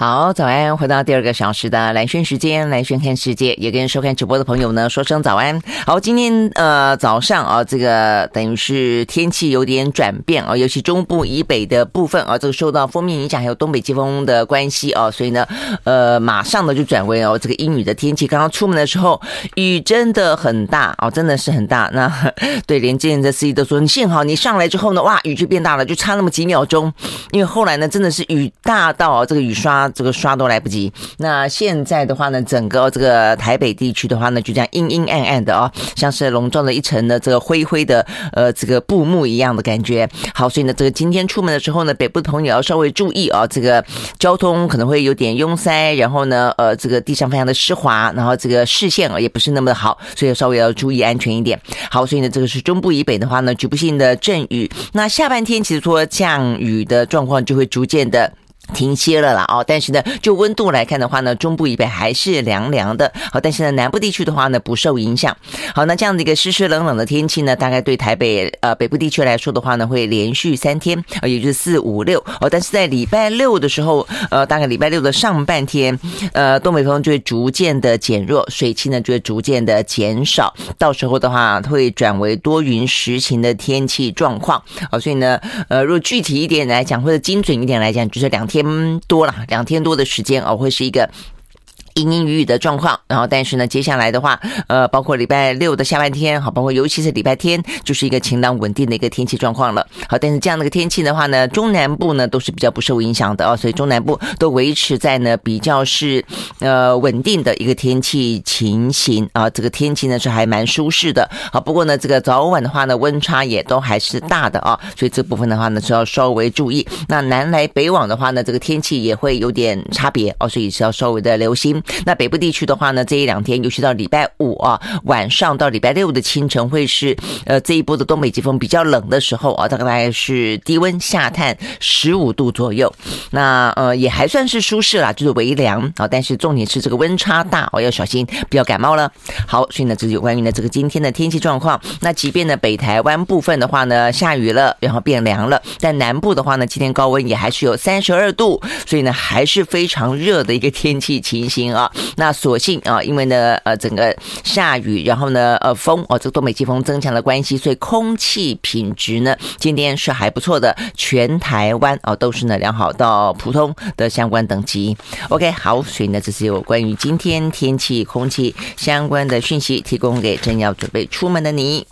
好，早安！回到第二个小时的蓝轩时间，蓝轩看世界，也跟收看直播的朋友呢说声早安。好，今天呃早上啊，这个等于是天气有点转变啊，尤其中部以北的部分啊，这个受到锋面影响，还有东北季风的关系啊，所以呢，呃，马上呢就转为哦这个阴雨的天气。刚刚出门的时候，雨真的很大哦，真的是很大。那对，连接人的司机都说，你幸好你上来之后呢，哇，雨就变大了，就差那么几秒钟，因为后来呢，真的是雨大到这个雨刷。这个刷都来不及。那现在的话呢，整个这个台北地区的话呢，就这样阴阴暗暗的啊，像是笼罩了一层的这个灰灰的呃这个布幕一样的感觉。好，所以呢，这个今天出门的时候呢，北部的朋友要稍微注意啊，这个交通可能会有点拥塞，然后呢，呃，这个地上非常的湿滑，然后这个视线啊也不是那么的好，所以稍微要注意安全一点。好，所以呢，这个是中部以北的话呢，局部性的阵雨。那下半天其实说降雨的状况就会逐渐的。停歇了啦哦，但是呢，就温度来看的话呢，中部以北还是凉凉的。好，但是呢，南部地区的话呢，不受影响。好，那这样的一个湿湿冷冷的天气呢，大概对台北呃北部地区来说的话呢，会连续三天，呃，也就是四五六哦。但是在礼拜六的时候，呃，大概礼拜六的上半天，呃，东北风就会逐渐的减弱，水汽呢就会逐渐的减少。到时候的话，会转为多云时晴的天气状况。好，所以呢，呃，如果具体一点来讲，或者精准一点来讲，就是两天。天多了，两天多的时间哦，会是一个。阴阴雨雨的状况，然后但是呢，接下来的话，呃，包括礼拜六的下半天，好，包括尤其是礼拜天，就是一个晴朗稳定的一个天气状况了。好，但是这样的一个天气的话呢，中南部呢都是比较不受影响的哦，所以中南部都维持在呢比较是呃稳定的一个天气情形啊，这个天气呢是还蛮舒适的。好，不过呢，这个早晚的话呢，温差也都还是大的啊，所以这部分的话呢是要稍微注意。那南来北往的话呢，这个天气也会有点差别哦，所以是要稍微的留心。那北部地区的话呢，这一两天，尤其到礼拜五啊晚上到礼拜六的清晨，会是呃这一波的东北季风比较冷的时候啊，大概是低温下探十五度左右。那呃也还算是舒适啦，就是微凉啊，但是重点是这个温差大哦，要小心不要感冒了。好，所以呢，这是有关于呢这个今天的天气状况。那即便呢北台湾部分的话呢下雨了，然后变凉了，但南部的话呢今天高温也还是有三十二度，所以呢还是非常热的一个天气情形。啊，那所幸啊，因为呢，呃，整个下雨，然后呢，呃，风哦，这个东北季风增强的关系，所以空气品质呢，今天是还不错的，全台湾哦都是呢良好到普通的相关等级。OK，好，所以呢，这是有关于今天天气、空气相关的讯息，提供给正要准备出门的你。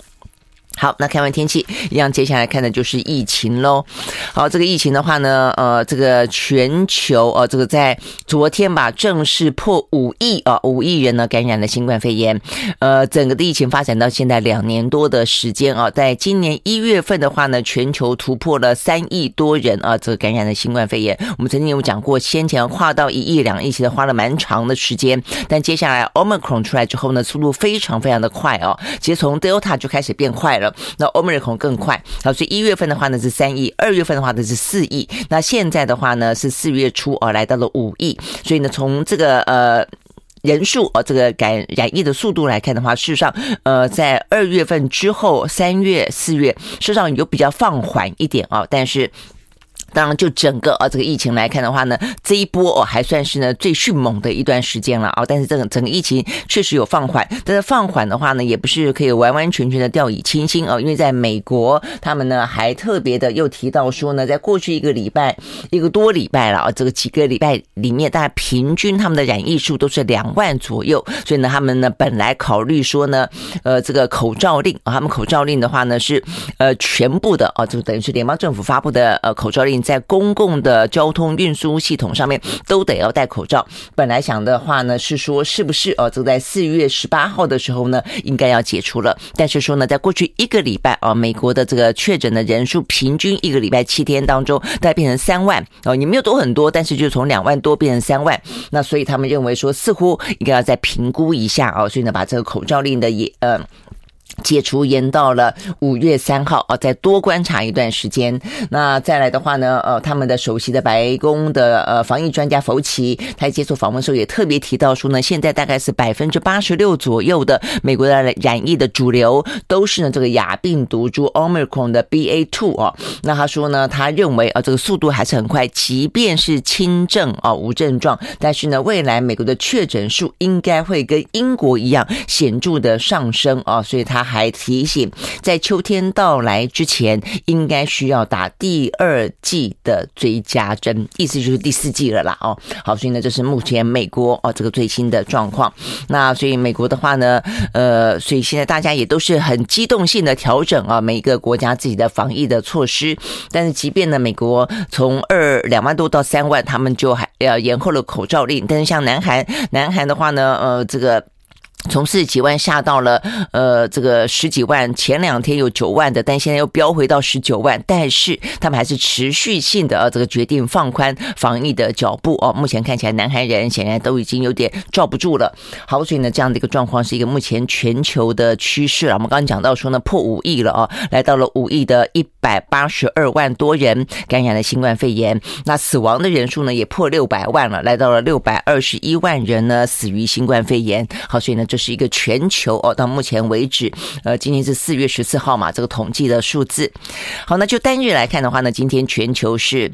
好，那看完天气，一样接下来看的就是疫情喽。好，这个疫情的话呢，呃，这个全球呃，这个在昨天吧，正式破五亿啊，五亿人呢感染了新冠肺炎。呃，整个的疫情发展到现在两年多的时间啊，在今年一月份的话呢，全球突破了三亿多人啊，这个感染了新冠肺炎。我们曾经有讲过，先前跨到一亿、两亿，其实花了蛮长的时间。但接下来 Omicron 出来之后呢，速度非常非常的快啊，其实从 Delta 就开始变快了。那欧美人口更快，好，所以一月份的话呢是三亿，二月份的话呢是四亿，那现在的话呢是四月初啊来到了五亿，所以呢从这个呃人数啊这个感染疫的速度来看的话，事实上呃在二月份之后，三月、四月事实上有比较放缓一点啊，但是。当然，就整个啊这个疫情来看的话呢，这一波哦还算是呢最迅猛的一段时间了啊。但是这个整个疫情确实有放缓，但是放缓的话呢，也不是可以完完全全的掉以轻心啊。因为在美国，他们呢还特别的又提到说呢，在过去一个礼拜一个多礼拜了啊，这个几个礼拜里面，大家平均他们的染疫数都是两万左右。所以呢，他们呢本来考虑说呢，呃，这个口罩令啊，他们口罩令的话呢是呃全部的啊，就等于是联邦政府发布的呃口罩令。在公共的交通运输系统上面都得要戴口罩。本来想的话呢，是说是不是哦，就在四月十八号的时候呢，应该要解除了。但是说呢，在过去一个礼拜啊，美国的这个确诊的人数平均一个礼拜七天当中，大概变成三万哦，你没有多很多，但是就从两万多变成三万。那所以他们认为说，似乎应该要再评估一下啊，所以呢，把这个口罩令的也呃。解除延到了五月三号啊，再多观察一段时间。那再来的话呢，呃，他们的首席的白宫的呃防疫专家福奇，他接受访问的时候也特别提到说呢，现在大概是百分之八十六左右的美国的染疫的主流都是呢这个亚病毒株 Omicron 的 BA two 啊。那他说呢，他认为啊这个速度还是很快，即便是轻症啊无症状，但是呢未来美国的确诊数应该会跟英国一样显著的上升啊，所以他。他还提醒，在秋天到来之前，应该需要打第二剂的追加针，意思就是第四剂了啦。哦，好，所以呢，这是目前美国哦这个最新的状况。那所以美国的话呢，呃，所以现在大家也都是很机动性的调整啊，每一个国家自己的防疫的措施。但是，即便呢，美国从二两万多到三万，他们就还要延后了口罩令。但是，像南韩，南韩的话呢，呃，这个。从四十几万下到了呃这个十几万，前两天有九万的，但现在又飙回到十九万。但是他们还是持续性的呃这个决定放宽防疫的脚步哦。目前看起来，南韩人显然都已经有点罩不住了。好，所以呢，这样的一个状况是一个目前全球的趋势啊。我们刚刚讲到说呢，破五亿了啊，来到了五亿的一百八十二万多人感染了新冠肺炎。那死亡的人数呢，也破六百万了，来到了六百二十一万人呢死于新冠肺炎。好，所以呢，这是一个全球哦，到目前为止，呃，今天是四月十四号嘛，这个统计的数字。好，那就单日来看的话呢，今天全球是。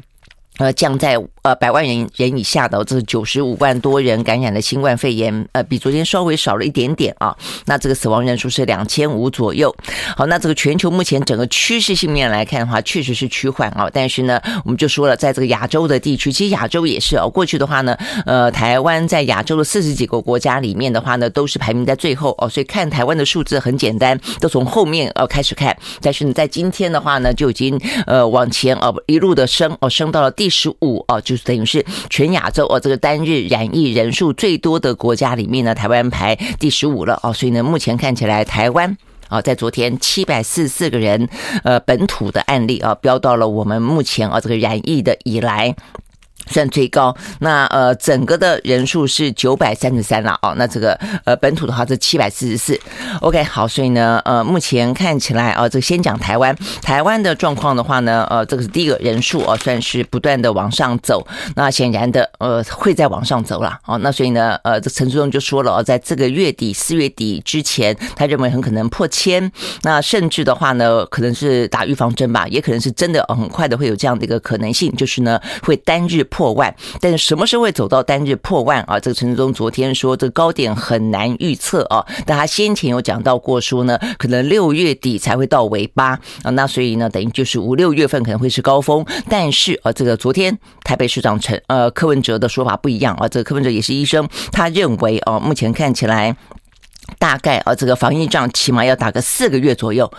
呃，降在呃百万人人以下的，这是九十五万多人感染的新冠肺炎，呃，比昨天稍微少了一点点啊。那这个死亡人数是两千五左右。好，那这个全球目前整个趋势性面来看的话，确实是趋缓啊。但是呢，我们就说了，在这个亚洲的地区，其实亚洲也是哦。过去的话呢，呃，台湾在亚洲的四十几个国家里面的话呢，都是排名在最后哦。所以看台湾的数字很简单，都从后面呃开始看。但是呢，在今天的话呢，就已经呃往前哦一路的升哦，升到了第。第十五哦，就是等于是全亚洲哦，这个单日染疫人数最多的国家里面呢，台湾排第十五了哦，所以呢，目前看起来台湾啊，在昨天七百四十四个人呃本土的案例啊，飙到了我们目前啊这个染疫的以来。算最高，那呃整个的人数是九百三十三了哦，那这个呃本土的话是七百四十四，OK 好，所以呢呃目前看起来啊、这个先讲台湾，台湾的状况的话呢，呃这个是第一个人数哦，算是不断的往上走，那显然的呃会再往上走了哦，那所以呢呃这陈时中就说了哦，在这个月底四月底之前，他认为很可能破千，那甚至的话呢，可能是打预防针吧，也可能是真的很快的会有这样的一个可能性，就是呢会单日。破万，但是什么时候会走到单日破万啊？这个陈志忠昨天说，这个高点很难预测啊。但他先前有讲到过，说呢，可能六月底才会到尾巴啊。那所以呢，等于就是五六月份可能会是高峰。但是啊，这个昨天台北市长陈呃柯文哲的说法不一样啊。这个柯文哲也是医生，他认为啊，目前看起来。大概啊，这个防疫仗起码要打个四个月左右，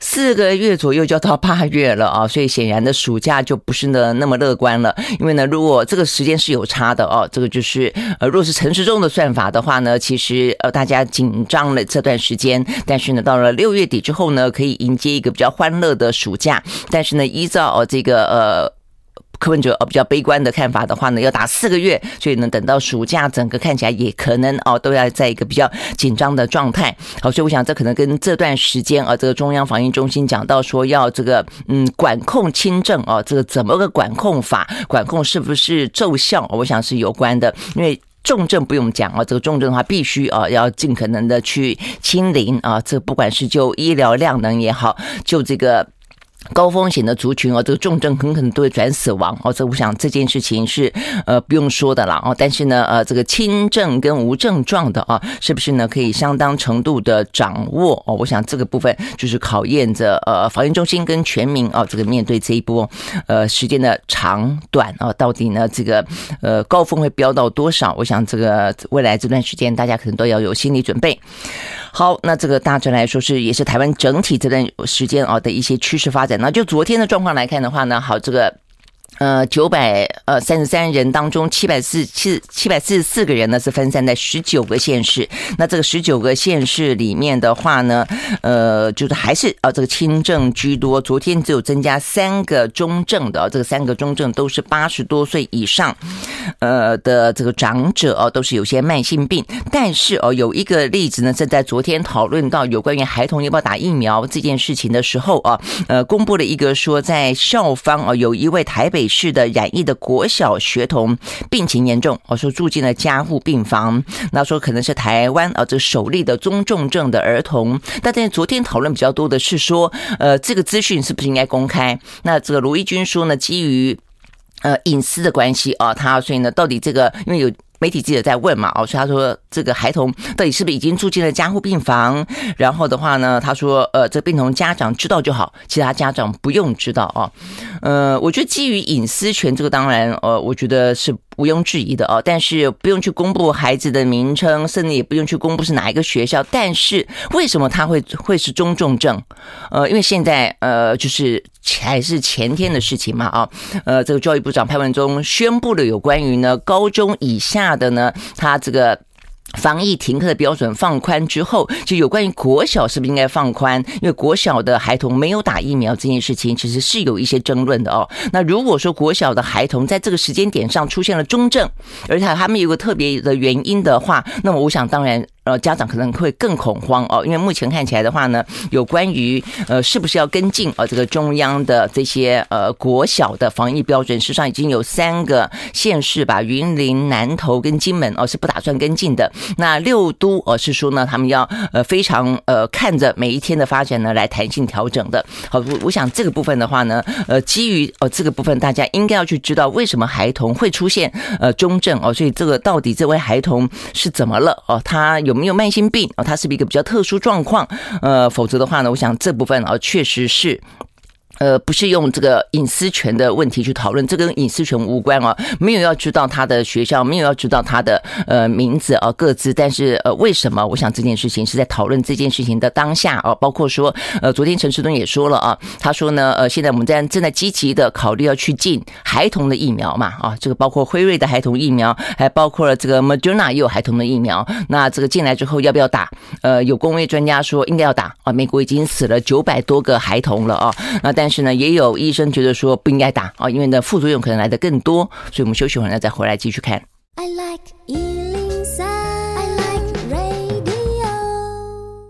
四个月左右就要到八月了啊，所以显然的暑假就不是呢那么乐观了。因为呢，如果这个时间是有差的哦，这个就是呃，若是陈时中的算法的话呢，其实呃大家紧张了这段时间，但是呢，到了六月底之后呢，可以迎接一个比较欢乐的暑假。但是呢，依照哦这个呃。柯文哲哦比较悲观的看法的话呢，要打四个月，所以呢等到暑假整个看起来也可能哦都要在一个比较紧张的状态。好，所以我想这可能跟这段时间啊，这个中央防疫中心讲到说要这个嗯管控轻症啊，这个怎么个管控法，管控是不是奏效，我想是有关的。因为重症不用讲啊，这个重症的话必须啊要尽可能的去清零啊，这不管是就医疗量能也好，就这个。高风险的族群哦，这个重症很可能都会转死亡哦。这我想这件事情是呃不用说的了哦。但是呢，呃，这个轻症跟无症状的啊，是不是呢可以相当程度的掌握哦？我想这个部分就是考验着呃防疫中心跟全民哦，这个面对这一波呃时间的长短啊，到底呢这个呃高峰会飙到多少？我想这个未来这段时间大家可能都要有心理准备。好，那这个大致来说是也是台湾整体这段时间啊的一些趋势发展。那就昨天的状况来看的话呢，好，这个呃，九百呃三十三人当中，七百四七七百四十四个人呢是分散在十九个县市。那这个十九个县市里面的话呢，呃，就是还是啊这个轻症居多。昨天只有增加三个中症的，这个三个中症都是八十多岁以上，呃的这个长者哦，都是有些慢性病。但是哦，有一个例子呢，是在昨天讨论到有关于孩童要不要打疫苗这件事情的时候啊，呃，公布了一个说在校方啊，有一位台北。市的染疫的国小学童病情严重，我说住进了加护病房，那说可能是台湾啊这首例的中重症的儿童。但在昨天讨论比较多的是说，呃，这个资讯是不是应该公开？那这个卢义军说呢，基于呃隐私的关系啊，他所以呢，到底这个因为有。媒体记者在问嘛，哦，所以他说这个孩童到底是不是已经住进了加护病房？然后的话呢，他说，呃，这病童家长知道就好，其他家长不用知道啊。呃，我觉得基于隐私权，这个当然，呃，我觉得是。毋庸置疑的哦，但是不用去公布孩子的名称，甚至也不用去公布是哪一个学校。但是为什么他会会是中重症？呃，因为现在呃，就是还是前天的事情嘛啊，呃，这个教育部长潘文忠宣布了有关于呢高中以下的呢，他这个。防疫停课的标准放宽之后，就有关于国小是不是应该放宽？因为国小的孩童没有打疫苗这件事情，其实是有一些争论的哦。那如果说国小的孩童在这个时间点上出现了中症，而且他们有个特别的原因的话，那么我想当然。呃，家长可能会更恐慌哦，因为目前看起来的话呢，有关于呃是不是要跟进呃这个中央的这些呃国小的防疫标准，事实上已经有三个县市吧，云林、南投跟金门哦是不打算跟进的。那六都哦是说呢，他们要呃非常呃看着每一天的发展呢来弹性调整的。好，我我想这个部分的话呢，呃，基于呃这个部分，大家应该要去知道为什么孩童会出现呃中症哦，所以这个到底这位孩童是怎么了哦，他有。有没有慢性病啊？它是不是一个比较特殊状况？呃，否则的话呢，我想这部分啊，确实是。呃，不是用这个隐私权的问题去讨论，这跟隐私权无关啊，没有要知道他的学校，没有要知道他的呃名字啊，个资。但是呃，为什么？我想这件事情是在讨论这件事情的当下啊，包括说呃，昨天陈世东也说了啊，他说呢，呃，现在我们在正在积极的考虑要去进孩童的疫苗嘛啊，这个包括辉瑞的孩童疫苗，还包括了这个 Moderna 也有孩童的疫苗。那这个进来之后要不要打？呃，有工位专家说应该要打啊，美国已经死了九百多个孩童了啊，那但。但是呢，也有医生觉得说不应该打啊，因为呢副作用可能来的更多，所以我们休息会儿呢再回来继续看。I like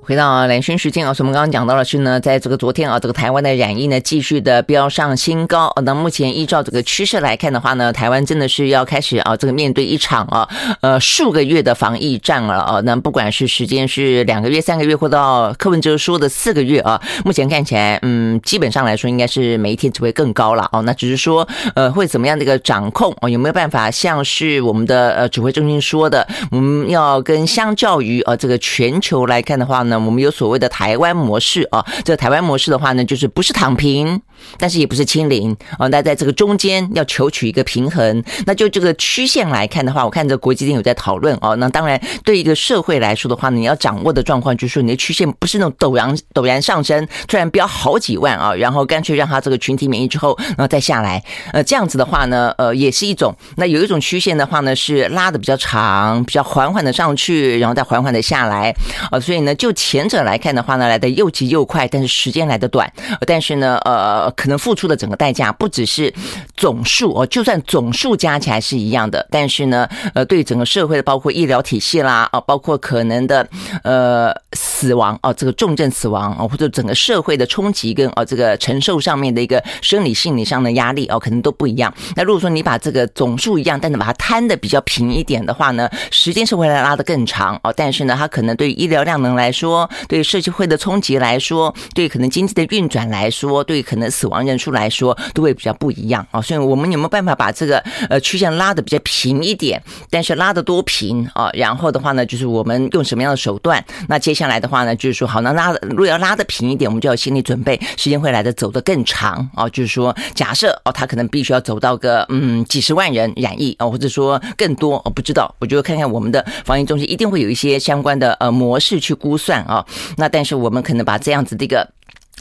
回到蓝轩时间啊，我们刚刚讲到的是呢，在这个昨天啊，这个台湾的染疫呢继续的飙上新高。那目前依照这个趋势来看的话呢，台湾真的是要开始啊，这个面对一场啊，呃数个月的防疫战了啊。那不管是时间是两个月、三个月，或到柯文哲说的四个月啊，目前看起来，嗯，基本上来说应该是每一天只会更高了哦。那只是说，呃，会怎么样的一个掌控哦？有没有办法像是我们的呃指挥中心说的，我们要跟相较于呃这个全球来看的话呢？那我们有所谓的台湾模式啊，这台湾模式的话呢，就是不是躺平，但是也不是清零啊，那在这个中间要求取一个平衡。那就这个曲线来看的话，我看这国际间有在讨论哦。那当然，对一个社会来说的话呢，你要掌握的状况就是说，你的曲线不是那种陡然陡然上升，突然飙好几万啊，然后干脆让它这个群体免疫之后，然后再下来。呃，这样子的话呢，呃，也是一种。那有一种曲线的话呢，是拉的比较长，比较缓缓的上去，然后再缓缓的下来啊。所以呢，就前者来看的话呢，来得又急又快，但是时间来得短。但是呢，呃，呃可能付出的整个代价不只是总数哦，就算总数加起来是一样的，但是呢，呃，对整个社会的，包括医疗体系啦，啊，包括可能的呃死亡哦，这个重症死亡啊，或者整个社会的冲击跟哦这个承受上面的一个生理心理上的压力哦，可能都不一样。那如果说你把这个总数一样，但是把它摊的比较平一点的话呢，时间是会来拉的更长哦，但是呢，它可能对医疗量能来说。对社会的冲击来说，对可能经济的运转来说，对可能死亡人数来说，都会比较不一样啊。所以，我们有没有办法把这个呃曲线拉的比较平一点？但是拉得多平啊？然后的话呢，就是我们用什么样的手段？那接下来的话呢，就是说，好，那拉如果要拉的平一点，我们就要心理准备，时间会来的走得更长啊。就是说，假设哦，他可能必须要走到个嗯几十万人染疫啊，或者说更多，我不知道。我觉得看看我们的防疫中心一定会有一些相关的呃模式去估算啊。那但是我们可能把这样子的一个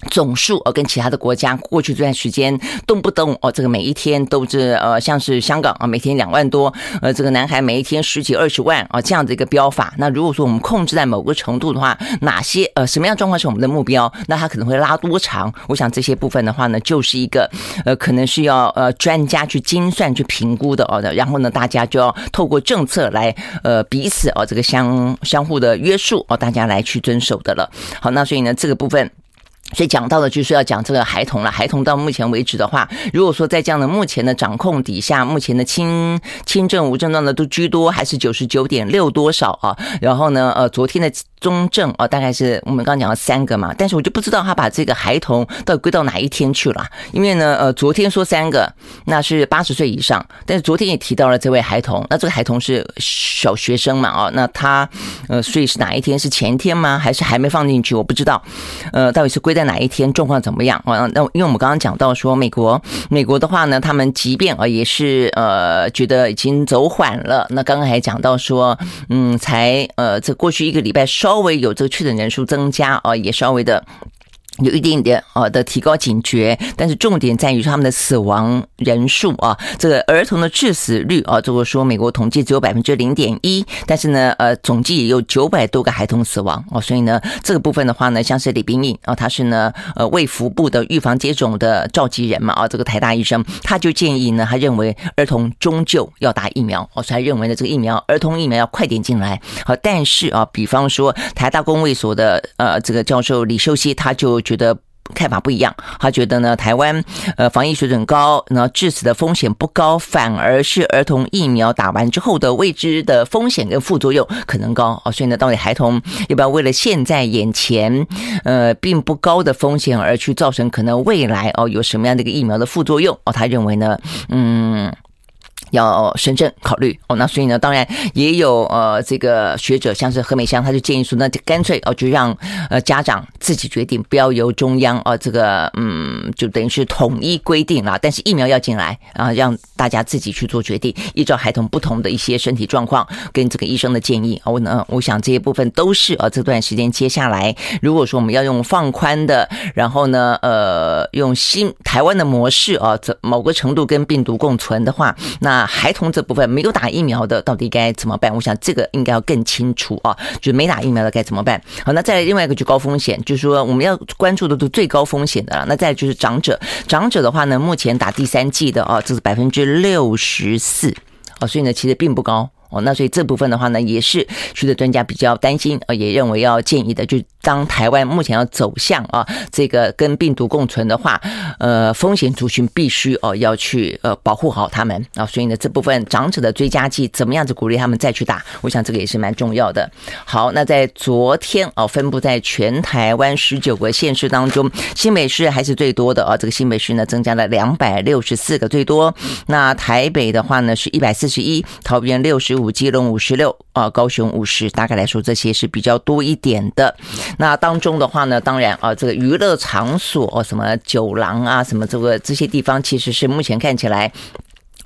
总数呃，跟其他的国家过去这段时间动不动哦，这个每一天都是呃，像是香港啊，每天两万多，呃，这个南海每一天十几二十万啊，这样的一个标法。那如果说我们控制在某个程度的话，哪些呃什么样状况是我们的目标？那它可能会拉多长？我想这些部分的话呢，就是一个呃，可能是要呃专家去精算去评估的哦的。然后呢，大家就要透过政策来呃彼此哦这个相相互的约束哦，大家来去遵守的了。好，那所以呢，这个部分。所以讲到的就是要讲这个孩童了。孩童到目前为止的话，如果说在这样的目前的掌控底下，目前的轻轻症无症状的都居多，还是九十九点六多少啊？然后呢，呃，昨天的。中症哦，大概是我们刚刚讲了三个嘛，但是我就不知道他把这个孩童到底归到哪一天去了。因为呢，呃，昨天说三个，那是八十岁以上，但是昨天也提到了这位孩童，那这个孩童是小学生嘛，哦，那他呃，所以是哪一天？是前天吗？还是还没放进去？我不知道，呃，到底是归在在哪一天？状况怎么样？啊，那因为我们刚刚讲到说，美国，美国的话呢，他们即便啊也是呃觉得已经走缓了，那刚刚还讲到说，嗯，才呃这过去一个礼拜。稍微有这个确诊人数增加啊，也稍微的。有一点点呃的提高警觉，但是重点在于他们的死亡人数啊，这个儿童的致死率啊，如果说美国统计只有百分之零点一，但是呢呃总计也有九百多个孩童死亡哦，所以呢这个部分的话呢，像是李冰颖啊，他是呢呃卫福部的预防接种的召集人嘛啊，这个台大医生他就建议呢，他认为儿童终究要打疫苗哦，所以他认为呢这个疫苗儿童疫苗要快点进来好，但是啊，比方说台大公卫所的呃这个教授李秀熙他就。觉得看法不一样，他觉得呢，台湾呃防疫水准高，然后致死的风险不高，反而是儿童疫苗打完之后的未知的风险跟副作用可能高哦，所以呢，到底孩童要不要为了现在眼前呃并不高的风险而去造成可能未来哦有什么样的一个疫苗的副作用哦？他认为呢，嗯。要深圳考虑哦，那所以呢，当然也有呃，这个学者像是何美香，他就建议说，那就干脆哦，就让呃家长自己决定，不要由中央哦，这个嗯，就等于是统一规定啦。但是疫苗要进来啊，让大家自己去做决定，依照孩童不同的一些身体状况跟这个医生的建议啊，我呢，我想这些部分都是啊，这段时间接下来，如果说我们要用放宽的，然后呢，呃，用新台湾的模式啊，这某个程度跟病毒共存的话，那。孩童这部分没有打疫苗的到底该怎么办？我想这个应该要更清楚啊，就是没打疫苗的该怎么办？好，那再来另外一个就高风险，就是说我们要关注的都最高风险的了。那再就是长者，长者的话呢，目前打第三剂的啊，这是百分之六十四啊，所以呢，其实并不高哦。那所以这部分的话呢，也是学者专家比较担心啊，也认为要建议的就。当台湾目前要走向啊，这个跟病毒共存的话，呃，风险族群必须哦要去呃保护好他们啊，所以呢，这部分长者的追加剂怎么样子鼓励他们再去打？我想这个也是蛮重要的。好，那在昨天哦，分布在全台湾十九个县市当中，新北市还是最多的啊，这个新北市呢增加了两百六十四个最多。那台北的话呢是一百四十一，桃园六十五，基隆五十六啊，高雄五十，大概来说这些是比较多一点的。那当中的话呢，当然啊，这个娱乐场所，什么酒廊啊，什么这个这些地方，其实是目前看起来，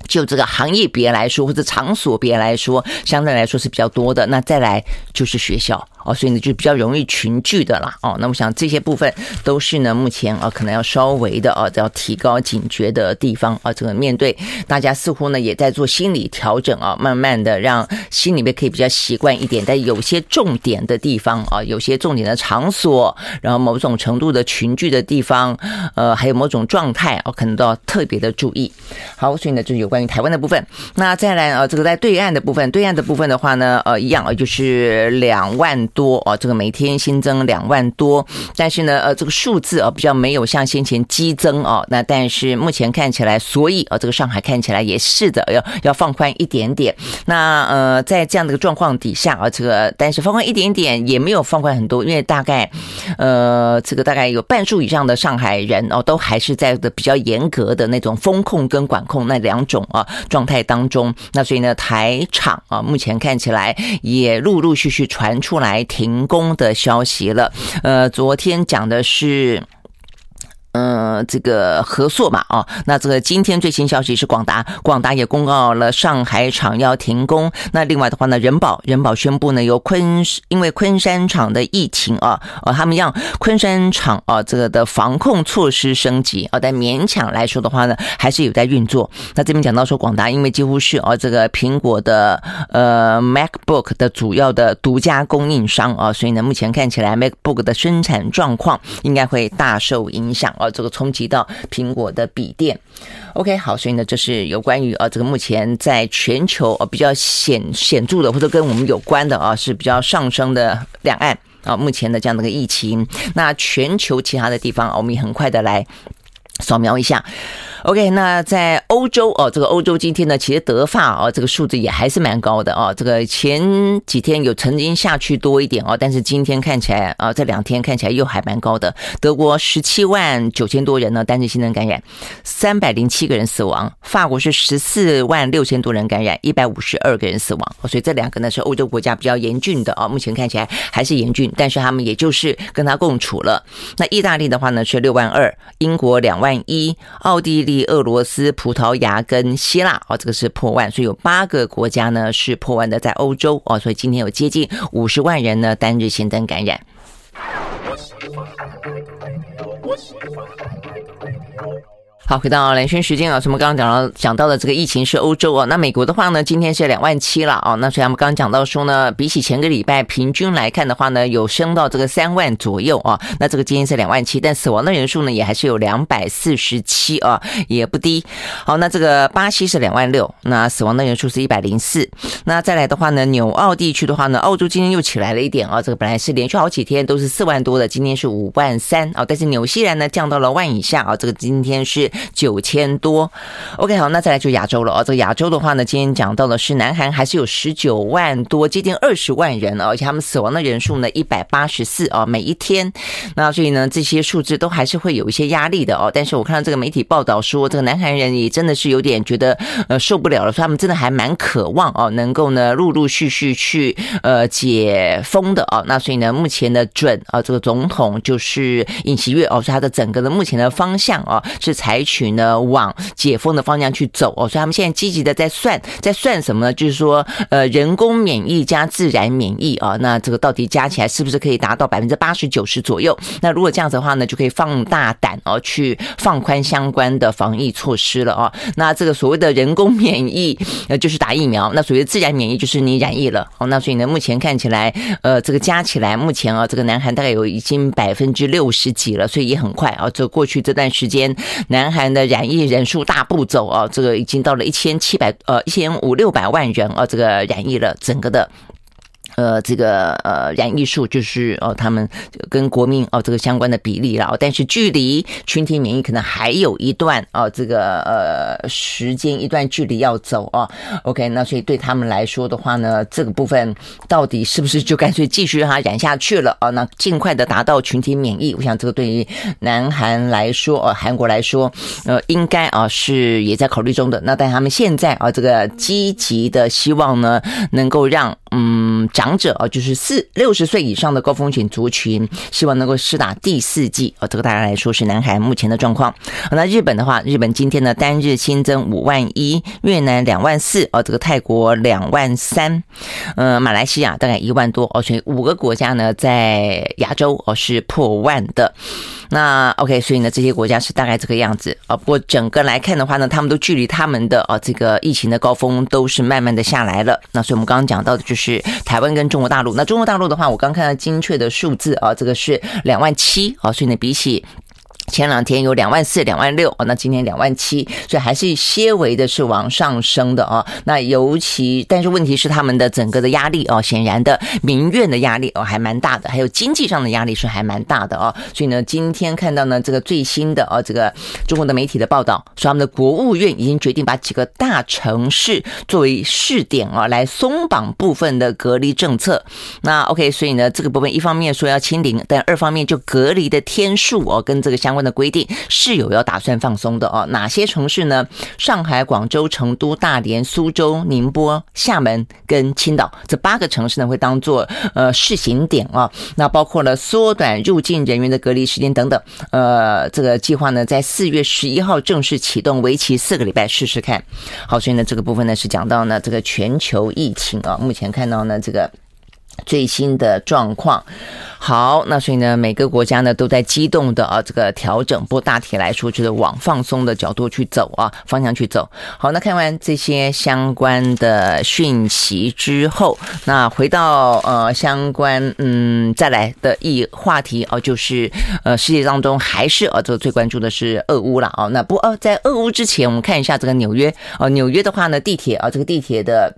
就这个行业别来说，或者场所别来说，相对来说是比较多的。那再来就是学校。哦，所以呢就比较容易群聚的啦。哦，那我想这些部分都是呢目前啊可能要稍微的啊要提高警觉的地方啊。这个面对大家似乎呢也在做心理调整啊，慢慢的让心里面可以比较习惯一点。但有些重点的地方啊，有些重点的场所，然后某种程度的群聚的地方，呃，还有某种状态啊，可能都要特别的注意。好，所以呢就有关于台湾的部分。那再来啊，这个在对岸的部分，对岸的部分的话呢，呃，一样啊，就是两万。多啊，这个每天新增两万多，但是呢，呃，这个数字啊比较没有像先前激增哦，那但是目前看起来，所以啊，这个上海看起来也是的，要要放宽一点点。那呃，在这样的一个状况底下啊，这个但是放宽一点点也没有放宽很多，因为大概呃，这个大概有半数以上的上海人哦，都还是在的比较严格的那种风控跟管控那两种种啊状态当中。那所以呢，台场啊，目前看起来也陆陆续续传出来。停工的消息了，呃，昨天讲的是。嗯，这个合作嘛，哦，那这个今天最新消息是广达，广达也公告了上海厂要停工。那另外的话呢，人保人保宣布呢，由昆因为昆山厂的疫情啊，呃，他们让昆山厂啊这个的防控措施升级啊，但勉强来说的话呢，还是有在运作。那这边讲到说，广达因为几乎是啊这个苹果的呃 MacBook 的主要的独家供应商啊，所以呢，目前看起来 MacBook 的生产状况应该会大受影响啊。这个冲击到苹果的笔电，OK，好，所以呢，这是有关于啊，这个目前在全球啊比较显显著的，或者跟我们有关的啊，是比较上升的两岸啊，目前的这样的一个疫情，那全球其他的地方，我们也很快的来扫描一下。OK，那在欧洲哦，这个欧洲今天呢，其实德法哦，这个数字也还是蛮高的哦。这个前几天有曾经下去多一点哦，但是今天看起来啊，这两天看起来又还蛮高的。德国十七万九千多人呢，单日新增感染，三百零七个人死亡。法国是十四万六千多人感染，一百五十二个人死亡。所以这两个呢是欧洲国家比较严峻的啊，目前看起来还是严峻，但是他们也就是跟他共处了。那意大利的话呢是六万二，英国两万一，奥地利。俄罗斯、葡萄牙跟希腊哦，这个是破万，所以有八个国家呢是破万的，在欧洲哦，所以今天有接近五十万人呢单日新增感染。好，回到蓝轩时间啊，我们刚刚讲到讲到的这个疫情是欧洲啊，那美国的话呢，今天是两万七了啊，那所以我们刚刚讲到说呢，比起前个礼拜平均来看的话呢，有升到这个三万左右啊，那这个今天是两万七，但死亡的人数呢也还是有两百四十七啊，也不低。好，那这个巴西是两万六，那死亡的人数是一百零四。那再来的话呢，纽澳地区的话呢，澳洲今天又起来了一点啊，这个本来是连续好几天都是四万多的，今天是五万三啊，但是纽西兰呢降到了万以下啊，这个今天是。九千多，OK，好，那再来就亚洲了啊。这个亚洲的话呢，今天讲到的是南韩还是有十九万多，接近二十万人，而且他们死亡的人数呢一百八十四啊，每一天。那所以呢，这些数字都还是会有一些压力的哦。但是我看到这个媒体报道说，这个南韩人也真的是有点觉得呃受不了了，说他们真的还蛮渴望哦，能够呢陆陆续续去呃解封的哦。那所以呢，目前的准啊，这个总统就是尹锡悦哦，是他的整个的目前的方向啊，是采取。呢，往解封的方向去走哦，所以他们现在积极的在算，在算什么呢？就是说，呃，人工免疫加自然免疫啊，那这个到底加起来是不是可以达到百分之八十九十左右？那如果这样子的话呢，就可以放大胆哦，去放宽相关的防疫措施了哦。那这个所谓的人工免疫，呃，就是打疫苗；那所谓自然免疫，就是你染疫了哦。那所以呢，目前看起来，呃，这个加起来，目前啊，这个南韩大概有已经百分之六十几了，所以也很快啊。这过去这段时间，南韩。的染疫人数大步走啊，这个已经到了一千七百呃一千五六百万人啊，这个染疫了整个的。呃，这个呃，染疫数就是哦，他们跟国民哦这个相关的比例了，但是距离群体免疫可能还有一段哦，这个呃时间一段距离要走啊。OK，那所以对他们来说的话呢，这个部分到底是不是就干脆继续让它染下去了啊？那尽快的达到群体免疫，我想这个对于南韩来说，呃，韩国来说，呃，应该啊是也在考虑中的。那但他们现在啊，这个积极的希望呢，能够让嗯长。者啊，就是四六十岁以上的高风险族群，希望能够施打第四剂啊。这个大家来说是南韩目前的状况。那日本的话，日本今天呢单日新增五万一，越南两万四哦，这个泰国两万三，呃，马来西亚大概一万多哦，所以五个国家呢在亚洲哦是破万的。那 OK，所以呢，这些国家是大概这个样子啊。不过整个来看的话呢，他们都距离他们的啊这个疫情的高峰都是慢慢的下来了。那所以我们刚刚讲到的就是台台湾跟中国大陆。那中国大陆的话，我刚看到精确的数字啊，这个是两万七啊，所以呢，比起。前两天有两万四、两万六哦，那今天两万七，所以还是些微的是往上升的哦。那尤其，但是问题是他们的整个的压力哦，显然的民怨的压力哦还蛮大的，还有经济上的压力是还蛮大的哦。所以呢，今天看到呢这个最新的哦这个中国的媒体的报道，说他们的国务院已经决定把几个大城市作为试点啊，来松绑部分的隔离政策。那 OK，所以呢这个部分一方面说要清零，但二方面就隔离的天数哦跟这个相关的规定是有要打算放松的哦。哪些城市呢？上海、广州、成都、大连、苏州、宁波、厦门跟青岛这八个城市呢，会当做呃试行点啊。那包括了缩短入境人员的隔离时间等等。呃，这个计划呢，在四月十一号正式启动，为期四个礼拜试试看。好，所以呢，这个部分呢是讲到呢这个全球疫情啊，目前看到呢这个。最新的状况，好，那所以呢，每个国家呢都在激动的啊这个调整，不过大体来说就是往放松的角度去走啊，方向去走。好，那看完这些相关的讯息之后，那回到呃相关嗯再来的一话题哦，就是呃世界当中还是呃这最关注的是俄乌了啊。那不呃在俄乌之前，我们看一下这个纽约哦，纽约的话呢，地铁啊这个地铁的。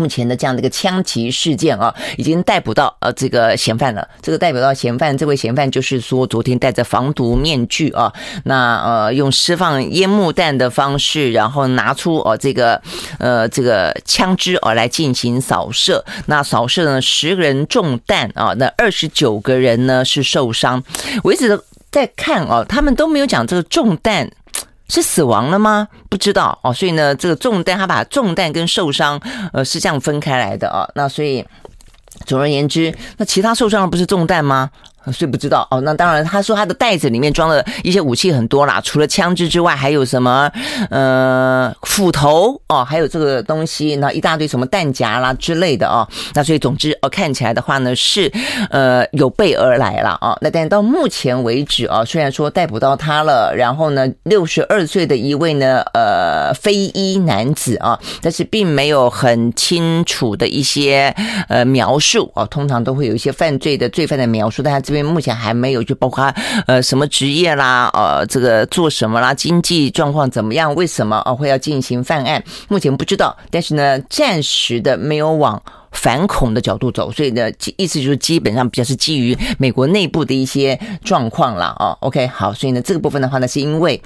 目前的这样的一个枪击事件啊，已经逮捕到呃这个嫌犯了。这个逮捕到嫌犯，这位嫌犯就是说昨天戴着防毒面具啊，那呃用释放烟幕弹的方式，然后拿出哦这个呃这个枪支啊来进行扫射。那扫射呢，十个人中弹啊，那二十九个人呢是受伤。我一直在看哦，他们都没有讲这个中弹。是死亡了吗？不知道哦，所以呢，这个中弹，他把中弹跟受伤，呃，是这样分开来的啊。那所以，总而言之，那其他受伤的不是中弹吗？所以不知道哦，那当然，他说他的袋子里面装了一些武器很多啦，除了枪支之外，还有什么呃斧头哦，还有这个东西，那一大堆什么弹夹啦之类的哦。那所以总之哦，看起来的话呢是呃有备而来了啊。那但到目前为止啊，虽然说逮捕到他了，然后呢六十二岁的一位呢呃非裔男子啊，但是并没有很清楚的一些呃描述哦，通常都会有一些犯罪的罪犯的描述，但他。因为目前还没有，就包括呃什么职业啦，呃这个做什么啦，经济状况怎么样，为什么啊会要进行犯案？目前不知道，但是呢，暂时的没有往反恐的角度走，所以呢，意思就是基本上比较是基于美国内部的一些状况了啊。OK，好，所以呢，这个部分的话呢，是因为。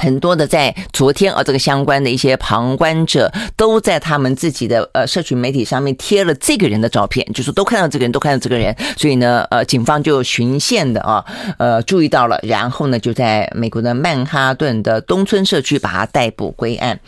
很多的在昨天啊，这个相关的一些旁观者都在他们自己的呃社群媒体上面贴了这个人的照片，就是都看到这个人，都看到这个人，所以呢，呃，警方就循线的啊，呃，注意到了，然后呢，就在美国的曼哈顿的东村社区把他逮捕归案。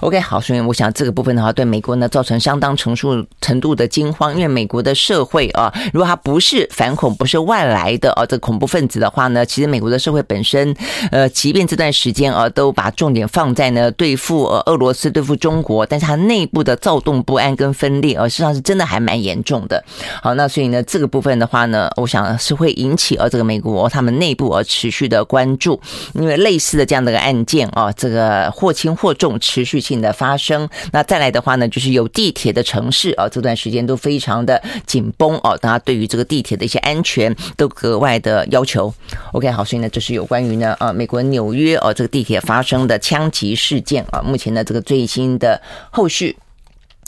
OK，好，所以我想这个部分的话，对美国呢造成相当程度程度的惊慌，因为美国的社会啊，如果他不是反恐，不是外来的啊，这个恐怖分子的话呢，其实美国的社会本身，呃，即便这段时间啊。呃，都把重点放在呢对付呃俄罗斯、对付中国，但是它内部的躁动不安跟分裂，呃，实际上是真的还蛮严重的。好，那所以呢，这个部分的话呢，我想是会引起呃这个美国他们内部而持续的关注，因为类似的这样的一个案件啊，这个或轻或重，持续性的发生。那再来的话呢，就是有地铁的城市啊，这段时间都非常的紧绷哦，大家对于这个地铁的一些安全都格外的要求。OK，好，所以呢，这是有关于呢呃美国纽约哦这个地地铁。发生的枪击事件啊，目前的这个最新的后续。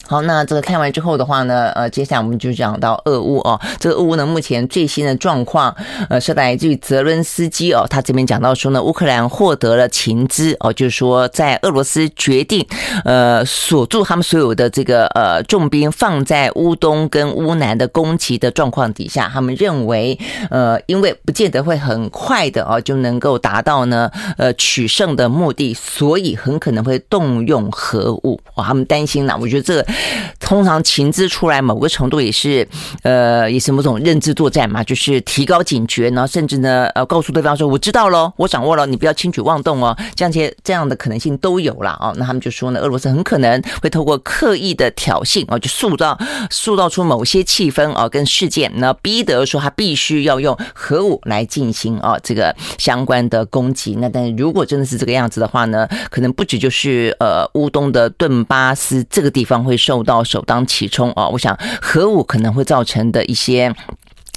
好，那这个看完之后的话呢，呃，接下来我们就讲到俄乌哦。这个俄乌呢，目前最新的状况，呃，是来自于泽伦斯基哦，他这边讲到说呢，乌克兰获得了情资哦，就是说在俄罗斯决定呃锁住他们所有的这个呃重兵放在乌东跟乌南的攻击的状况底下，他们认为呃，因为不见得会很快的哦就能够达到呢呃取胜的目的，所以很可能会动用核武。哇，他们担心呢，我觉得这个。通常情资出来，某个程度也是，呃，也是某种认知作战嘛，就是提高警觉，然后甚至呢，呃，告诉对方说我知道了，我掌握了，你不要轻举妄动哦，这样些这样的可能性都有了啊。那他们就说呢，俄罗斯很可能会透过刻意的挑衅啊，就塑造塑造出某些气氛啊，跟事件，那逼得说他必须要用核武来进行啊这个相关的攻击。那但是如果真的是这个样子的话呢，可能不止就是呃乌东的顿巴斯这个地方会。受到首当其冲啊！我想核武可能会造成的一些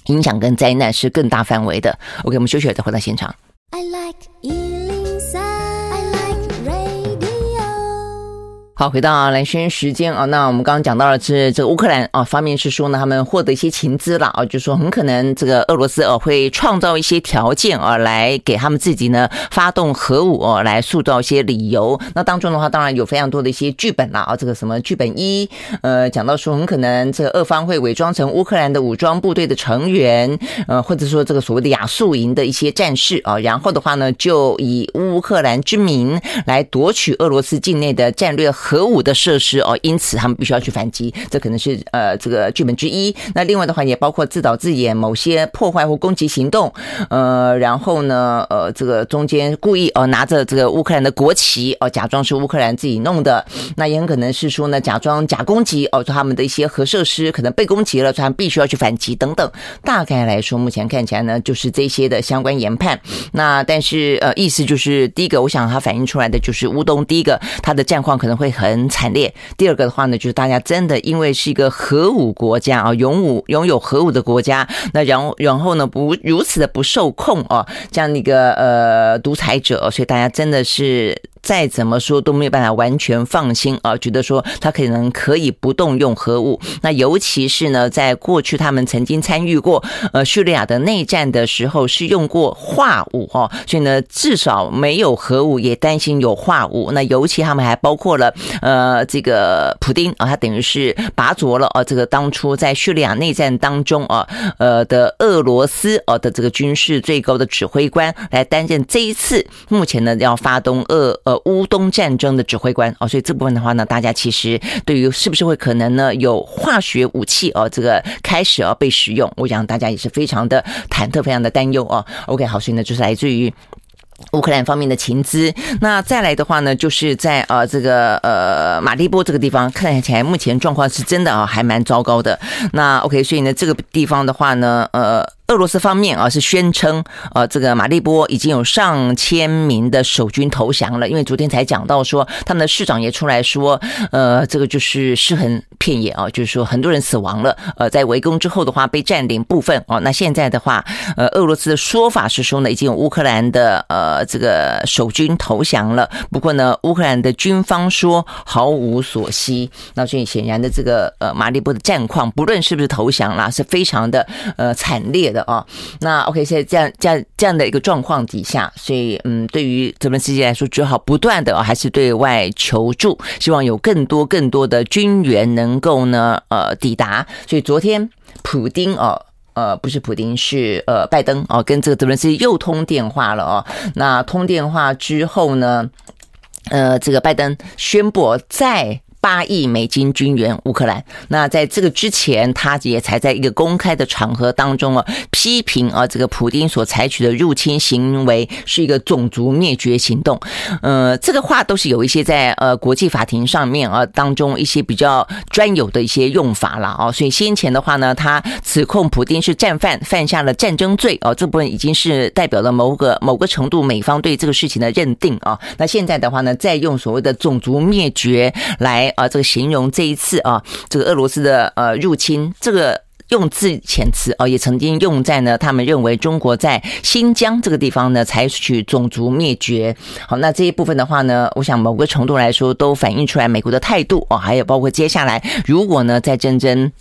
影响跟灾难是更大范围的。OK，我们休息了再回到现场。I like 好，回到蓝轩时间啊，那我们刚刚讲到了是这个乌克兰啊方面是说呢，他们获得一些情资了啊，就说很可能这个俄罗斯啊会创造一些条件啊，来给他们自己呢发动核武啊，来塑造一些理由。那当中的话，当然有非常多的一些剧本了啊，这个什么剧本一，呃，讲到说很可能这个俄方会伪装成乌克兰的武装部队的成员，呃，或者说这个所谓的亚速营的一些战士啊，然后的话呢，就以乌克兰之名来夺取俄罗斯境内的战略。核武的设施哦，因此他们必须要去反击，这可能是呃这个剧本之一。那另外的话，也包括自导自演某些破坏或攻击行动，呃，然后呢，呃，这个中间故意哦拿着这个乌克兰的国旗哦，假装是乌克兰自己弄的。那也很可能是说呢，假装假攻击哦，说他们的一些核设施可能被攻击了，所以他们必须要去反击等等。大概来说，目前看起来呢，就是这些的相关研判。那但是呃，意思就是第一个，我想它反映出来的就是乌东，第一个它的战况可能会。很惨烈。第二个的话呢，就是大家真的因为是一个核武国家啊，拥武拥有核武的国家，那然后然后呢，不如此的不受控啊，这样一个呃独裁者，所以大家真的是。再怎么说都没有办法完全放心啊，觉得说他可能可以不动用核武。那尤其是呢，在过去他们曾经参与过呃叙利亚的内战的时候，是用过化武哦，所以呢，至少没有核武，也担心有化武。那尤其他们还包括了呃这个普丁啊，他等于是拔擢了啊，这个当初在叙利亚内战当中啊呃的俄罗斯啊的这个军事最高的指挥官来担任这一次目前呢要发动俄呃。乌东战争的指挥官哦，所以这部分的话呢，大家其实对于是不是会可能呢有化学武器哦，这个开始要被使用，我想大家也是非常的忐忑，非常的担忧哦。OK，好，所以呢就是来自于乌克兰方面的情资。那再来的话呢，就是在呃这个呃马利波这个地方，看起来目前状况是真的啊，还蛮糟糕的。那 OK，所以呢这个地方的话呢，呃。俄罗斯方面啊是宣称，呃，这个马利波已经有上千名的守军投降了。因为昨天才讲到说，他们的市长也出来说，呃，这个就是尸横遍野啊，就是说很多人死亡了。呃，在围攻之后的话，被占领部分哦。那现在的话，呃，俄罗斯的说法是说呢，已经有乌克兰的呃这个守军投降了。不过呢，乌克兰的军方说毫无所悉。那所以显然的，这个呃马利波的战况，不论是不是投降啦，是非常的呃惨烈的。哦，那 OK，现在这样这样这样的一个状况底下，所以嗯，对于泽连斯基来说，只好不断的还是对外求助，希望有更多更多的军援能够呢呃抵达。所以昨天普丁哦呃不是普丁是呃拜登哦跟这个泽伦斯基又通电话了哦，那通电话之后呢，呃这个拜登宣布在。八亿美金军援乌克兰。那在这个之前，他也才在一个公开的场合当中啊，批评啊这个普丁所采取的入侵行为是一个种族灭绝行动。呃，这个话都是有一些在呃国际法庭上面啊当中一些比较专有的一些用法了啊。所以先前的话呢，他指控普丁是战犯，犯下了战争罪啊，这部分已经是代表了某个某个程度美方对这个事情的认定啊。那现在的话呢，再用所谓的种族灭绝来。啊，这个形容这一次啊，这个俄罗斯的呃入侵，这个用字遣词啊，也曾经用在呢，他们认为中国在新疆这个地方呢采取种族灭绝。好，那这一部分的话呢，我想某个程度来说都反映出来美国的态度啊，还有包括接下来如果呢在真正。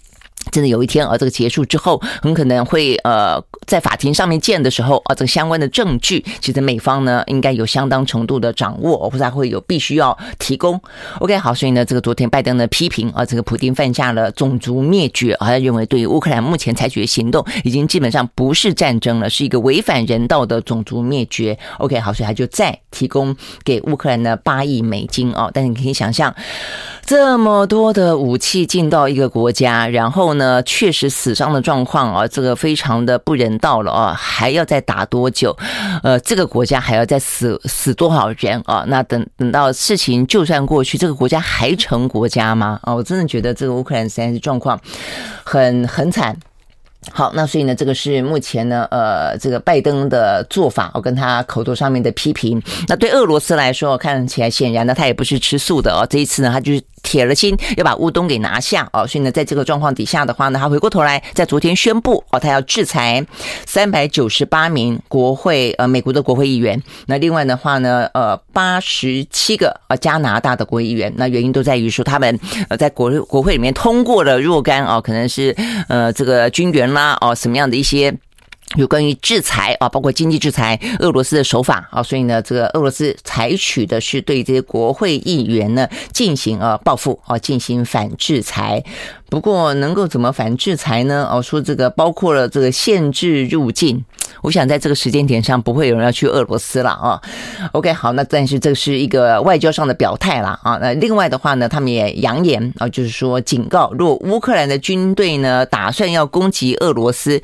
真的有一天啊，这个结束之后，很可能会呃，在法庭上面见的时候啊，这个相关的证据，其实美方呢应该有相当程度的掌握，或者会有必须要提供。OK，好，所以呢，这个昨天拜登呢批评啊，这个普丁犯下了种族灭绝啊，他认为对于乌克兰目前采取的行动，已经基本上不是战争了，是一个违反人道的种族灭绝。OK，好，所以他就再提供给乌克兰的八亿美金啊，但是你可以想象，这么多的武器进到一个国家，然后。呢，确实死伤的状况啊，这个非常的不忍到了啊，还要再打多久？呃，这个国家还要再死死多少人啊？那等等到事情就算过去，这个国家还成国家吗？啊，我真的觉得这个乌克兰现在状况很很惨。好，那所以呢，这个是目前呢，呃，这个拜登的做法，我跟他口头上面的批评。那对俄罗斯来说，看起来显然呢，他也不是吃素的哦。这一次呢，他就是。铁了心要把乌东给拿下哦，所以呢，在这个状况底下的话呢，他回过头来在昨天宣布哦，他要制裁三百九十八名国会呃美国的国会议员，那另外的话呢，呃八十七个呃加拿大的国会议员，那原因都在于说他们呃在国国会里面通过了若干哦，可能是呃这个军援那哦什么样的一些。有关于制裁啊，包括经济制裁俄罗斯的手法啊，所以呢，这个俄罗斯采取的是对这些国会议员呢进行啊报复啊，进行反制裁。不过能够怎么反制裁呢？哦，说这个包括了这个限制入境。我想在这个时间点上不会有人要去俄罗斯了啊。OK，好，那但是这是一个外交上的表态了啊。那另外的话呢，他们也扬言啊，就是说警告，如果乌克兰的军队呢打算要攻击俄罗斯。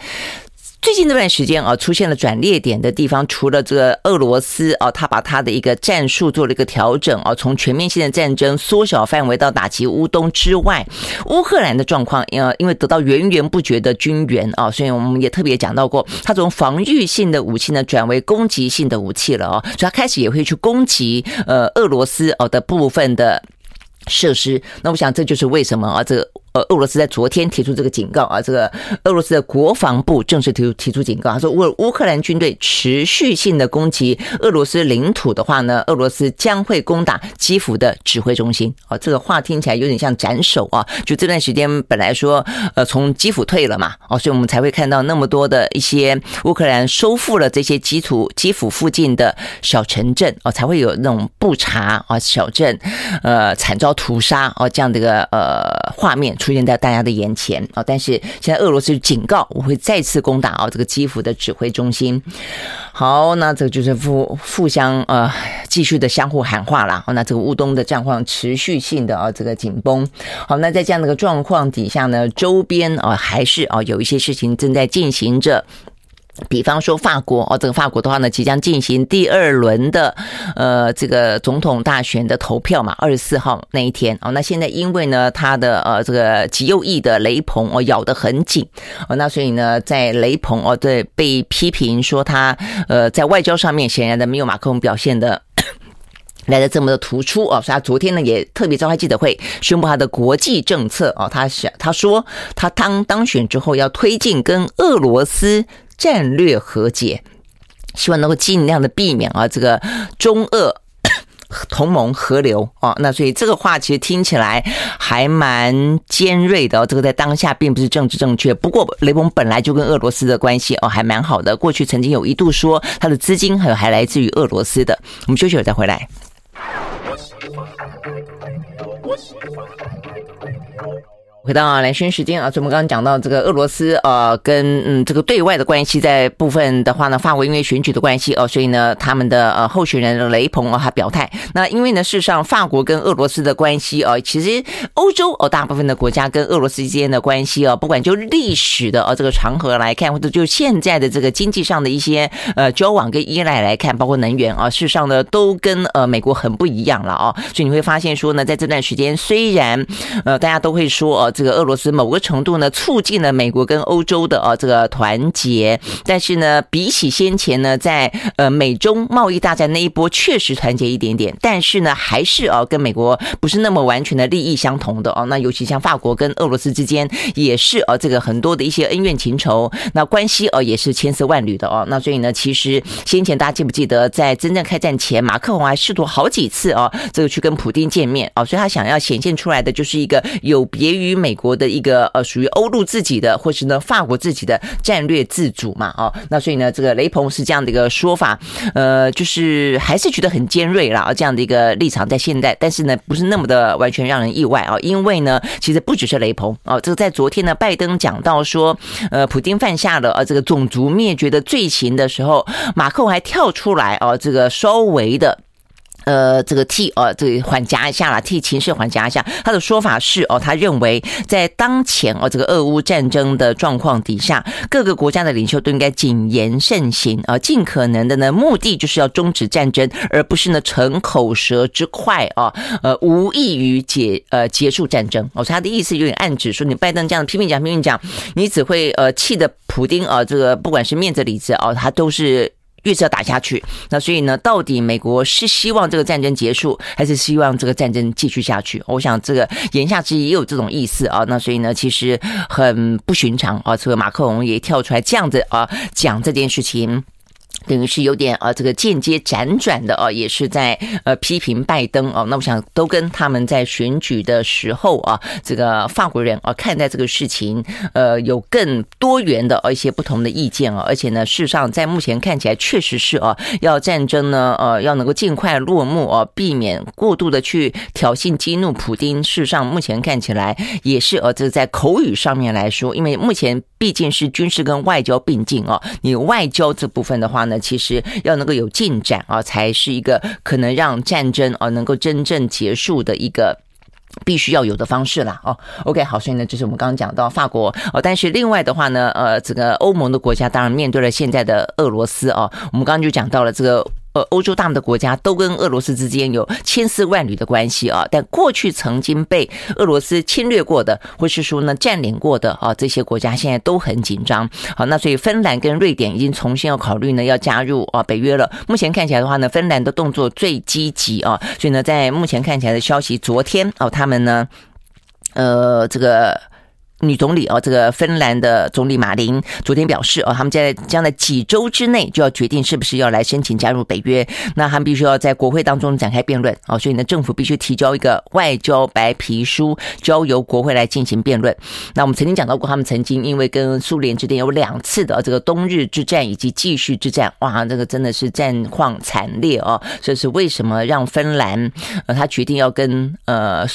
最近这段时间啊，出现了转捩点的地方，除了这个俄罗斯啊，他把他的一个战术做了一个调整啊，从全面性的战争缩小范围到打击乌东之外，乌克兰的状况，呃，因为得到源源不绝的军援啊，所以我们也特别讲到过，他从防御性的武器呢转为攻击性的武器了啊，所以他开始也会去攻击呃俄罗斯哦的部分的设施。那我想这就是为什么啊，这个。呃，俄罗斯在昨天提出这个警告啊，这个俄罗斯的国防部正式提出提出警告，他说，乌乌克兰军队持续性的攻击俄罗斯领土的话呢，俄罗斯将会攻打基辅的指挥中心。哦，这个话听起来有点像斩首啊！就这段时间本来说，呃，从基辅退了嘛，哦，所以我们才会看到那么多的一些乌克兰收复了这些基础基辅附近的小城镇哦，才会有那种布查啊小镇，呃，惨遭屠杀哦这样的一个呃画面。出现在大家的眼前啊！但是现在俄罗斯警告，我会再次攻打啊这个基辅的指挥中心。好，那这个就是互互相呃继续的相互喊话了。那这个乌东的战况持续性的啊这个紧绷。好，那在这样的一个状况底下呢，周边啊还是啊有一些事情正在进行着。比方说法国哦，这个法国的话呢，即将进行第二轮的呃这个总统大选的投票嘛，二十四号那一天哦。那现在因为呢，他的呃这个极右翼的雷朋哦咬得很紧哦，那所以呢，在雷朋哦对被批评说他呃在外交上面显然的没有马克龙表现的 来的这么的突出哦，所以他昨天呢也特别召开记者会宣布他的国际政策哦，他想他说他当当选之后要推进跟俄罗斯。战略和解，希望能够尽量的避免啊，这个中俄 同盟合流啊。那所以这个话其实听起来还蛮尖锐的哦。这个在当下并不是政治正确。不过雷蒙本来就跟俄罗斯的关系哦还蛮好的，过去曾经有一度说他的资金还有还来自于俄罗斯的。我们休息会再回来。回到蓝轩时间啊，所以我们刚刚讲到这个俄罗斯呃，跟嗯这个对外的关系，在部分的话呢，法国因为选举的关系哦，所以呢，他们的呃候选人雷朋哦，他表态。那因为呢，事实上法国跟俄罗斯的关系哦，其实欧洲哦，大部分的国家跟俄罗斯之间的关系哦，不管就历史的哦这个长河来看，或者就现在的这个经济上的一些呃交往跟依赖来看，包括能源啊，事实上呢，都跟呃美国很不一样了哦。所以你会发现说呢，在这段时间，虽然呃大家都会说哦。这个俄罗斯某个程度呢，促进了美国跟欧洲的啊这个团结，但是呢，比起先前呢，在呃美中贸易大战那一波确实团结一点点，但是呢，还是啊跟美国不是那么完全的利益相同的哦。那尤其像法国跟俄罗斯之间也是啊这个很多的一些恩怨情仇，那关系哦也是千丝万缕的哦。那所以呢，其实先前大家记不记得，在真正开战前，马克龙还试图好几次哦，这个去跟普丁见面哦，所以他想要显现出来的就是一个有别于美。国的一个呃，属于欧陆自己的，或是呢法国自己的战略自主嘛，哦，那所以呢，这个雷鹏是这样的一个说法，呃，就是还是觉得很尖锐啦，这样的一个立场在现在，但是呢，不是那么的完全让人意外啊，因为呢，其实不只是雷鹏哦，这个在昨天呢，拜登讲到说，呃，普丁犯下了呃这个种族灭绝的罪行的时候，马克还跳出来哦，这个稍微的。呃，这个替呃，这个缓颊一下啦，替情势缓颊一下。他的说法是哦，他认为在当前哦这个俄乌战争的状况底下，各个国家的领袖都应该谨言慎行啊，尽可能的呢，目的就是要终止战争，而不是呢逞口舌之快啊，呃，无异于解呃结束战争。哦，他的意思有点暗指说，你拜登这样拼命讲拼命讲，你只会呃气得普丁啊，这个不管是面子里子哦，他都是。越是要打下去，那所以呢，到底美国是希望这个战争结束，还是希望这个战争继续下去？我想这个言下之意也有这种意思啊。那所以呢，其实很不寻常啊。这个马克龙也跳出来这样子啊讲这件事情。等于是有点呃，这个间接辗转的啊，也是在呃批评拜登哦。那我想都跟他们在选举的时候啊，这个法国人啊看待这个事情呃有更多元的一些不同的意见啊。而且呢，事实上在目前看起来确实是啊，要战争呢呃要能够尽快落幕啊，避免过度的去挑衅激怒普丁。事实上目前看起来也是呃，这在口语上面来说，因为目前毕竟是军事跟外交并进哦，你外交这部分的话呢。其实要能够有进展啊，才是一个可能让战争啊能够真正结束的一个必须要有的方式啦。哦，OK，好，所以呢，这是我们刚刚讲到法国哦，但是另外的话呢，呃，这个欧盟的国家当然面对了现在的俄罗斯哦，我们刚刚就讲到了这个。呃，欧洲大陆的国家都跟俄罗斯之间有千丝万缕的关系啊，但过去曾经被俄罗斯侵略过的，或是说呢占领过的啊，这些国家现在都很紧张。好，那所以芬兰跟瑞典已经重新要考虑呢，要加入啊北约了。目前看起来的话呢，芬兰的动作最积极啊，所以呢，在目前看起来的消息，昨天哦，他们呢，呃，这个。女总理哦，这个芬兰的总理马林昨天表示哦，他们在将在几周之内就要决定是不是要来申请加入北约。那他们必须要在国会当中展开辩论哦，所以呢，政府必须提交一个外交白皮书，交由国会来进行辩论。那我们曾经讲到过，他们曾经因为跟苏联之间有两次的这个冬日之战以及继续之战，哇，这个真的是战况惨烈哦。这是为什么让芬兰呃他决定要跟呃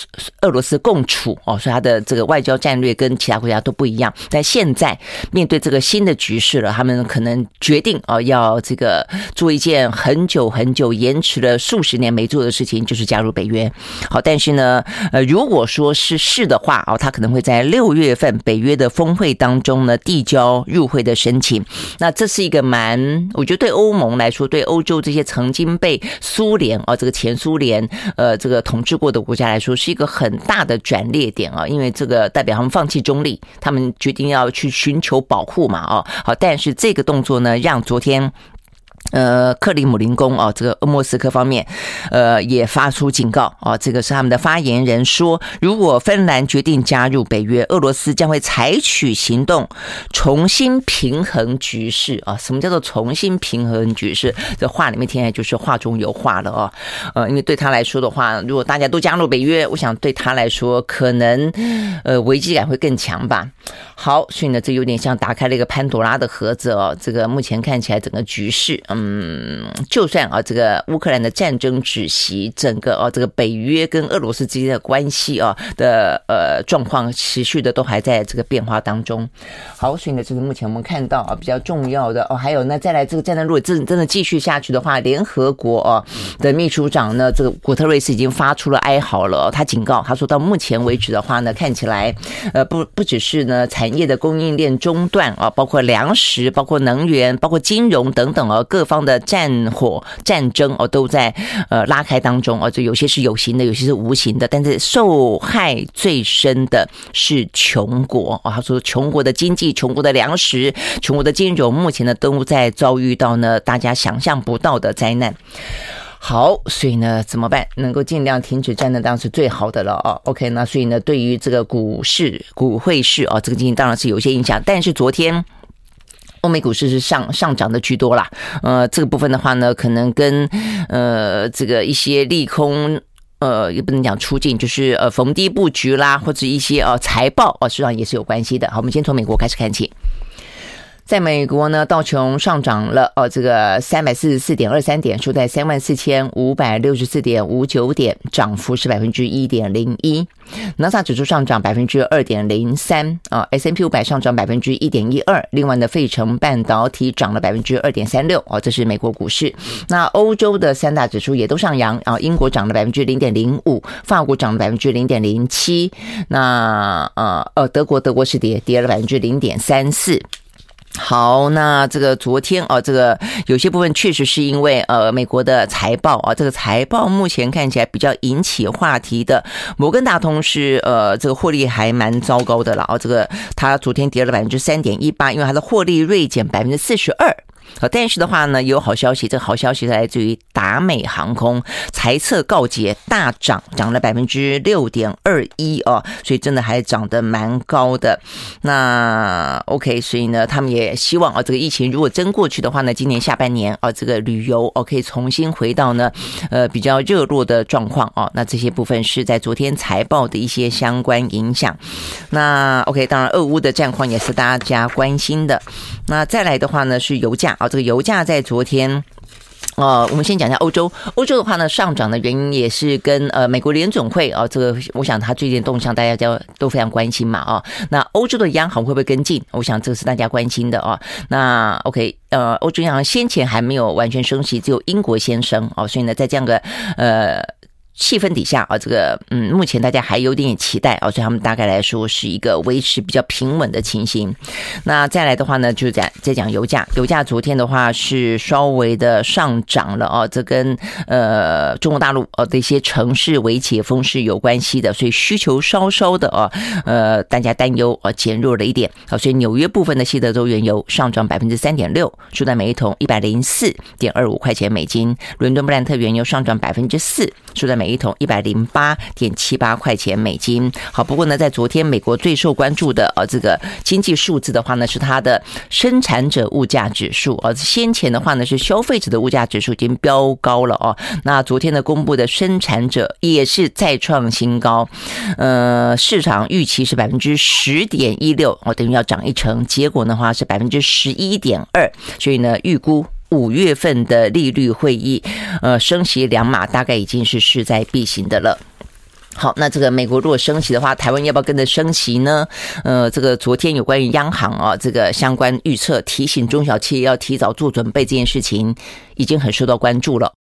俄罗斯共处哦？所以他的这个外交战略跟其他国家都不一样，但现在面对这个新的局势了，他们可能决定哦，要这个做一件很久很久延迟了数十年没做的事情，就是加入北约。好，但是呢，呃，如果说是是的话哦，他可能会在六月份北约的峰会当中呢递交入会的申请。那这是一个蛮，我觉得对欧盟来说，对欧洲这些曾经被苏联哦这个前苏联呃这个统治过的国家来说，是一个很大的转捩点啊，因为这个代表他们放弃。中立，他们决定要去寻求保护嘛？哦，好，但是这个动作呢，让昨天。呃，克里姆林宫啊，这个莫斯科方面，呃，也发出警告啊。这个是他们的发言人说，如果芬兰决定加入北约，俄罗斯将会采取行动重新平衡局势啊。什么叫做重新平衡局势？这话里面听起来就是话中有话了哦。呃，因为对他来说的话，如果大家都加入北约，我想对他来说可能呃危机感会更强吧。好，所以呢，这有点像打开了一个潘多拉的盒子哦。这个目前看起来整个局势，嗯，嗯就算啊，这个乌克兰的战争止息，整个哦，这个北约跟俄罗斯之间的关系啊的呃状况持续的都还在这个变化当中。好，所以呢，这是目前我们看到啊比较重要的哦。还有呢，再来这个战争如果真真的继续下去的话，联合国啊的秘书长呢，这个古特瑞斯已经发出了哀嚎了。他警告，他说到目前为止的话呢，看起来呃不 不只是呢产业的供应链中断啊，包括粮食、包括能源、包括金融等等啊，各方的战火战争哦都在呃拉开当中啊，就有些是有形的，有些是无形的，但是受害最深的是穷国啊。他说，穷国的经济、穷国的粮食、穷国的金融，目前呢都在遭遇到呢大家想象不到的灾难。好，所以呢，怎么办？能够尽量停止战争，当然是最好的了哦。OK，那所以呢，对于这个股市、股汇市啊，这个经济当然是有些影响。但是昨天欧美股市是上上涨的居多啦。呃，这个部分的话呢，可能跟呃这个一些利空，呃，也不能讲出境，就是呃逢低布局啦，或者一些呃财报啊，实际上也是有关系的。好，我们先从美国开始看起。在美国呢，道琼上涨了哦，这个三百四十四点二三点，收在三万四千五百六十四点五九点，涨幅是百分之一点零一。纳斯达克指数上涨百分之二点零三啊，S&P 五百上涨百分之一点一二。另外呢，费城半导体涨了百分之二点三六哦，这是美国股市。那欧洲的三大指数也都上扬啊，英国涨了百分之零点零五，法国涨了百分之零点零七。那呃呃，德国德国是跌跌了百分之零点三四。好，那这个昨天啊，这个有些部分确实是因为呃美国的财报啊，这个财报目前看起来比较引起话题的。摩根大通是呃这个获利还蛮糟糕的了啊，这个它昨天跌了百分之三点一八，因为它的获利锐减百分之四十二。好，但是的话呢，有好消息，这个好消息来自于达美航空，财测告捷大涨，涨了百分之六点二一哦，所以真的还涨得蛮高的。那 OK，所以呢，他们也希望啊，这个疫情如果真过去的话呢，今年下半年啊，这个旅游哦可以重新回到呢，呃，比较热络的状况哦。那这些部分是在昨天财报的一些相关影响。那 OK，当然俄乌的战况也是大家关心的。那再来的话呢，是油价啊，这个油价在昨天。呃，我们先讲一下欧洲。欧洲的话呢，上涨的原因也是跟呃美国联准会啊，这个我想它最近动向大家都都非常关心嘛啊。那欧洲的央行会不会跟进？我想这是大家关心的啊。那 OK，呃，欧洲央行先前还没有完全升息，只有英国先升哦，所以呢，在这样的呃。气氛底下啊，这个嗯，目前大家还有点期待啊，所以他们大概来说是一个维持比较平稳的情形。那再来的话呢，就是在再讲油价，油价昨天的话是稍微的上涨了啊，这跟呃中国大陆呃的一些城市微解封是有关系的，所以需求稍稍的啊呃大家担忧啊减弱了一点。啊，所以纽约部分的西德州原油上涨百分之三点六，收在每一桶一百零四点二五块钱美金；伦敦布兰特原油上涨百分之四，收在每一桶一百零八点七八块钱美金。好，不过呢，在昨天美国最受关注的呃这个经济数字的话呢，是它的生产者物价指数。而先前的话呢，是消费者的物价指数已经飙高了哦。那昨天呢公布的生产者也是再创新高。呃，市场预期是百分之十点一六，哦，等于要涨一成。结果的话是百分之十一点二，所以呢，预估。五月份的利率会议，呃，升息两码，大概已经是势在必行的了。好，那这个美国如果升息的话，台湾要不要跟着升息呢？呃，这个昨天有关于央行啊，这个相关预测提醒中小企业要提早做准备这件事情，已经很受到关注了。